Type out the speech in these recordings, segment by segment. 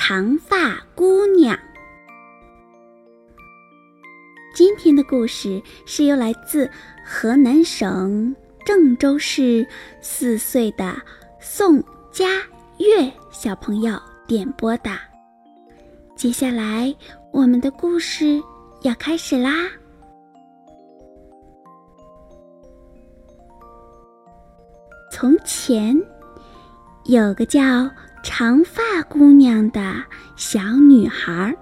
长发姑娘。今天的故事是由来自河南省郑州市四岁的宋佳悦小朋友点播的。接下来，我们的故事要开始啦。从前，有个叫……长发姑娘的小女孩，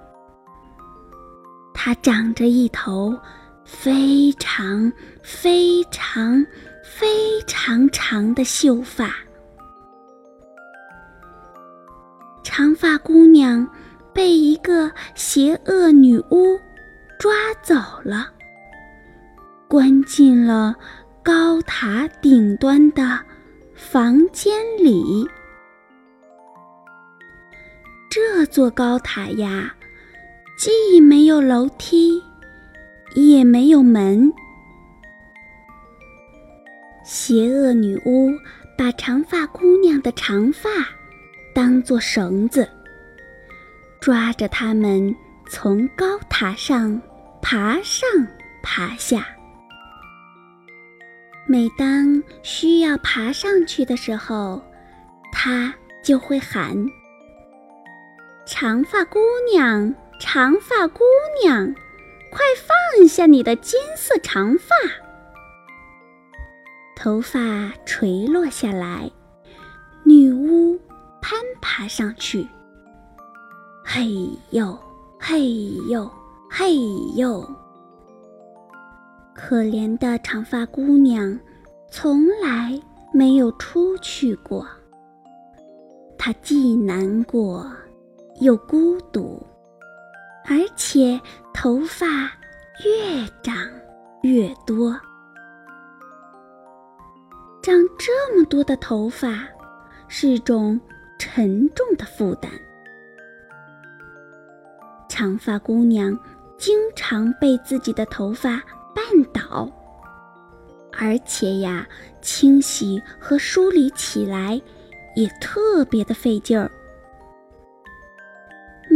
她长着一头非常非常非常长的秀发。长发姑娘被一个邪恶女巫抓走了，关进了高塔顶端的房间里。这座高塔呀，既没有楼梯，也没有门。邪恶女巫把长发姑娘的长发当作绳子，抓着他们从高塔上爬上爬下。每当需要爬上去的时候，她就会喊。长发姑娘，长发姑娘，快放下你的金色长发！头发垂落下来，女巫攀爬上去。嘿呦，嘿呦，嘿呦！可怜的长发姑娘，从来没有出去过。她既难过。又孤独，而且头发越长越多。长这么多的头发是种沉重的负担。长发姑娘经常被自己的头发绊倒，而且呀，清洗和梳理起来也特别的费劲儿。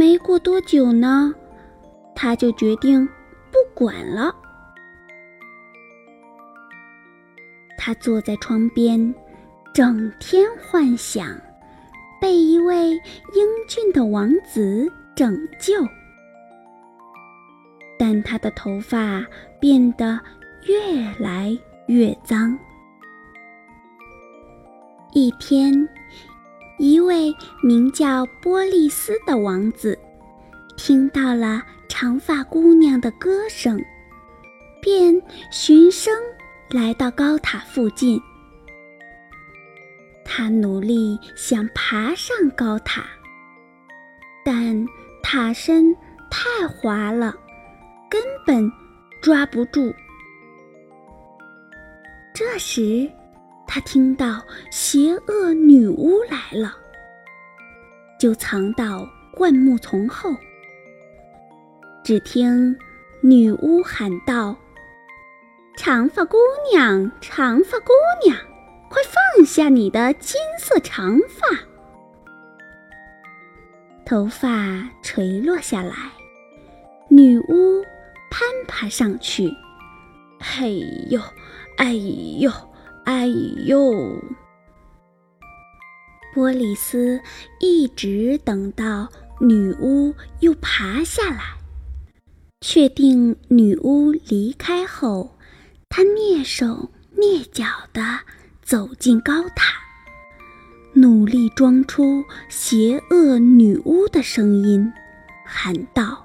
没过多久呢，他就决定不管了。他坐在窗边，整天幻想被一位英俊的王子拯救，但他的头发变得越来越脏。一天。一位名叫波利斯的王子，听到了长发姑娘的歌声，便循声来到高塔附近。他努力想爬上高塔，但塔身太滑了，根本抓不住。这时，他听到邪恶女巫来了，就藏到灌木丛后。只听女巫喊道：“长发姑娘，长发姑娘，快放下你的金色长发！”头发垂落下来，女巫攀爬上去，嘿呦，哎呦！哎呦！波利斯一直等到女巫又爬下来，确定女巫离开后，他蹑手蹑脚地走进高塔，努力装出邪恶女巫的声音，喊道：“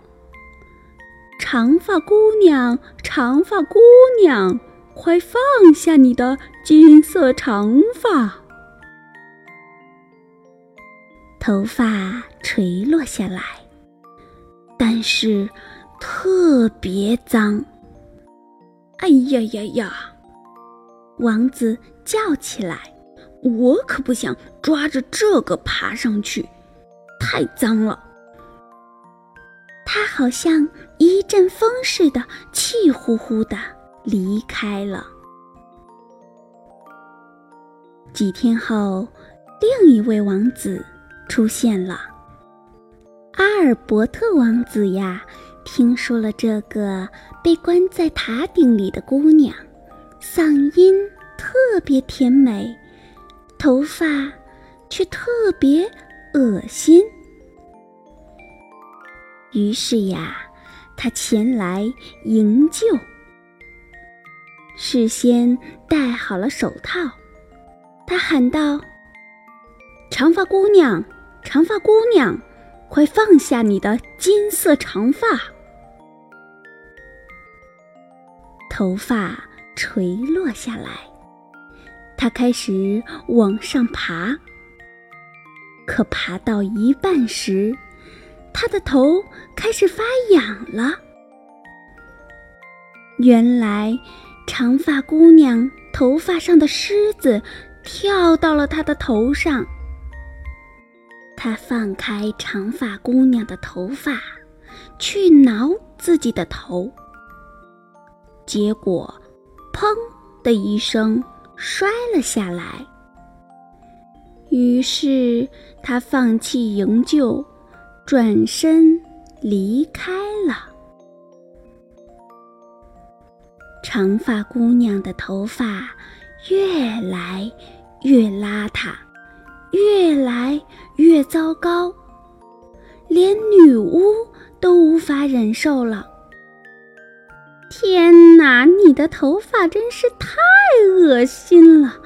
长发姑娘，长发姑娘。”快放下你的金色长发！头发垂落下来，但是特别脏。哎呀呀呀！王子叫起来：“我可不想抓着这个爬上去，太脏了。”他好像一阵风似的，气呼呼的离开了。几天后，另一位王子出现了。阿尔伯特王子呀，听说了这个被关在塔顶里的姑娘，嗓音特别甜美，头发却特别恶心。于是呀，他前来营救，事先戴好了手套。他喊道：“长发姑娘，长发姑娘，快放下你的金色长发！”头发垂落下来，他开始往上爬。可爬到一半时，他的头开始发痒了。原来，长发姑娘头发上的虱子跳到了他的头上。他放开长发姑娘的头发，去挠自己的头，结果，砰的一声摔了下来。于是他放弃营救。转身离开了。长发姑娘的头发越来越邋遢，越来越糟糕，连女巫都无法忍受了。天哪，你的头发真是太恶心了！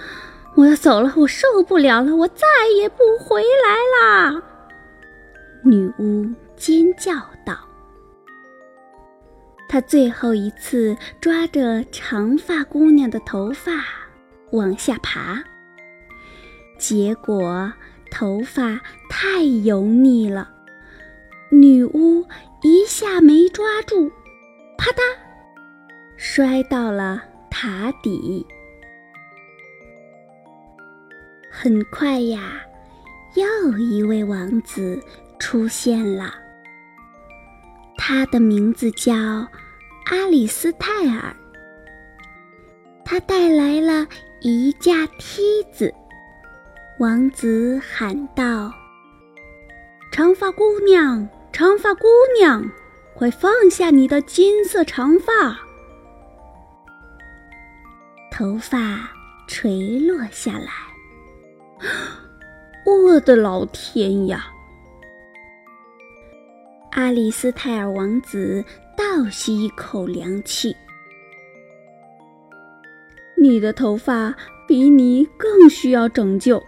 我要走了，我受不了了，我再也不回来啦！女巫尖叫他：“最后一次抓着长发姑娘的头发往下爬，结果头发太油腻了，女巫一下没抓住，啪嗒，摔到了塔底。很快呀，又一位王子。”出现了，他的名字叫阿里斯泰尔。他带来了一架梯子。王子喊道：“长发姑娘，长发姑娘，快放下你的金色长发！”头发垂落下来。我的老天呀！阿里斯泰尔王子倒吸一口凉气：“你的头发比你更需要拯救。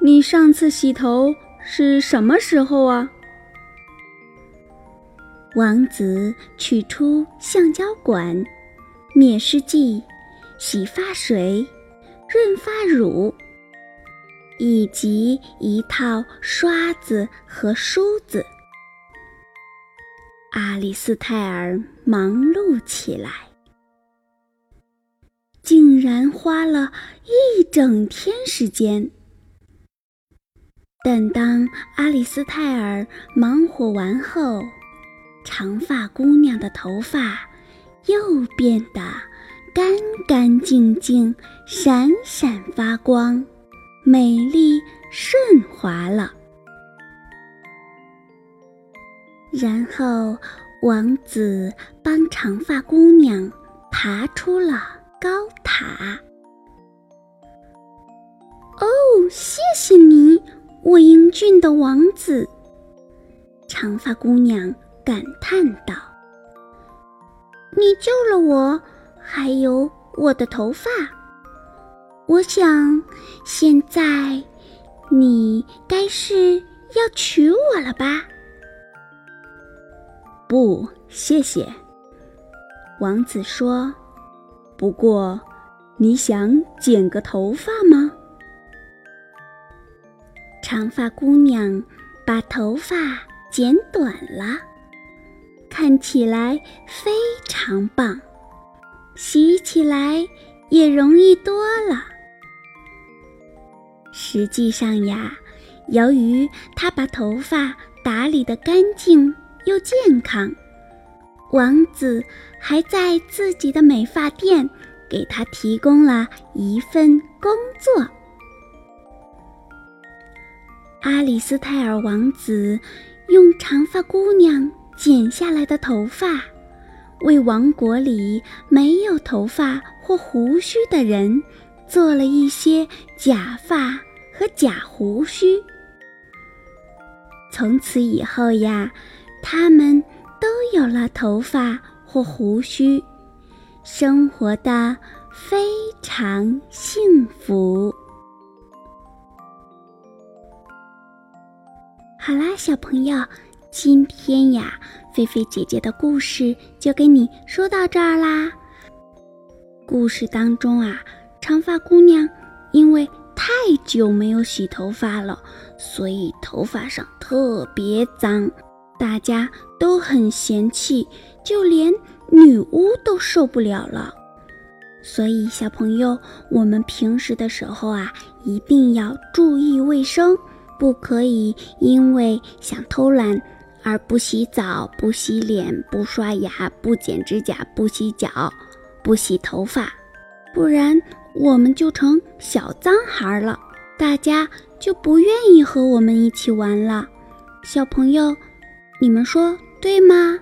你上次洗头是什么时候啊？”王子取出橡胶管、灭湿剂、洗发水、润发乳，以及一套刷子和梳子。阿里斯泰尔忙碌起来，竟然花了一整天时间。但当阿里斯泰尔忙活完后，长发姑娘的头发又变得干干净净、闪闪发光、美丽顺滑了。然后，王子帮长发姑娘爬出了高塔。哦，谢谢你，我英俊的王子！长发姑娘感叹道：“你救了我，还有我的头发。我想，现在你该是要娶我了吧？”不，谢谢。王子说：“不过，你想剪个头发吗？”长发姑娘把头发剪短了，看起来非常棒，洗起来也容易多了。实际上呀，由于她把头发打理得干净又健康，王子还在自己的美发店给他提供了一份工作。阿里斯泰尔王子用长发姑娘剪下来的头发，为王国里没有头发或胡须的人做了一些假发和假胡须。从此以后呀，他们都有了头发或胡须，生活的非常幸福。好啦，小朋友，今天呀，菲菲姐姐的故事就给你说到这儿啦。故事当中啊，长发姑娘因为太久没有洗头发了，所以头发上特别脏，大家都很嫌弃，就连女巫都受不了了。所以，小朋友，我们平时的时候啊，一定要注意卫生。不可以因为想偷懒而不洗澡、不洗脸、不刷牙、不剪指甲、不洗脚、不洗头发，不然我们就成小脏孩了，大家就不愿意和我们一起玩了。小朋友，你们说对吗？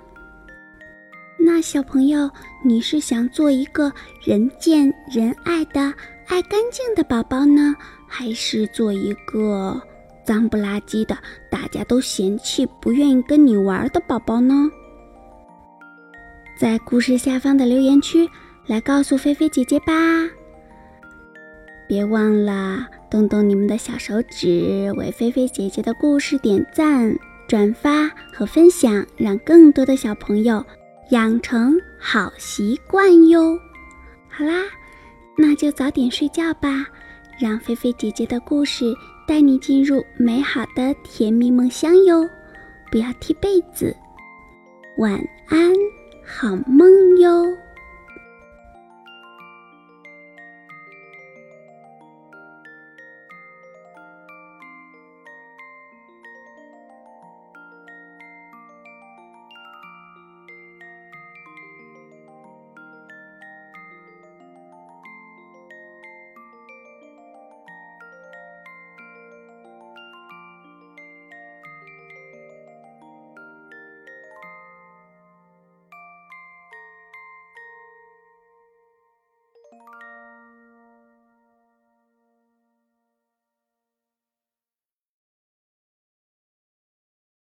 那小朋友，你是想做一个人见人爱的爱干净的宝宝呢，还是做一个？脏不拉几的，大家都嫌弃，不愿意跟你玩的宝宝呢？在故事下方的留言区来告诉菲菲姐姐吧！别忘了动动你们的小手指，为菲菲姐姐的故事点赞、转发和分享，让更多的小朋友养成好习惯哟！好啦，那就早点睡觉吧，让菲菲姐姐的故事。带你进入美好的甜蜜梦乡哟！不要踢被子，晚安，好梦哟。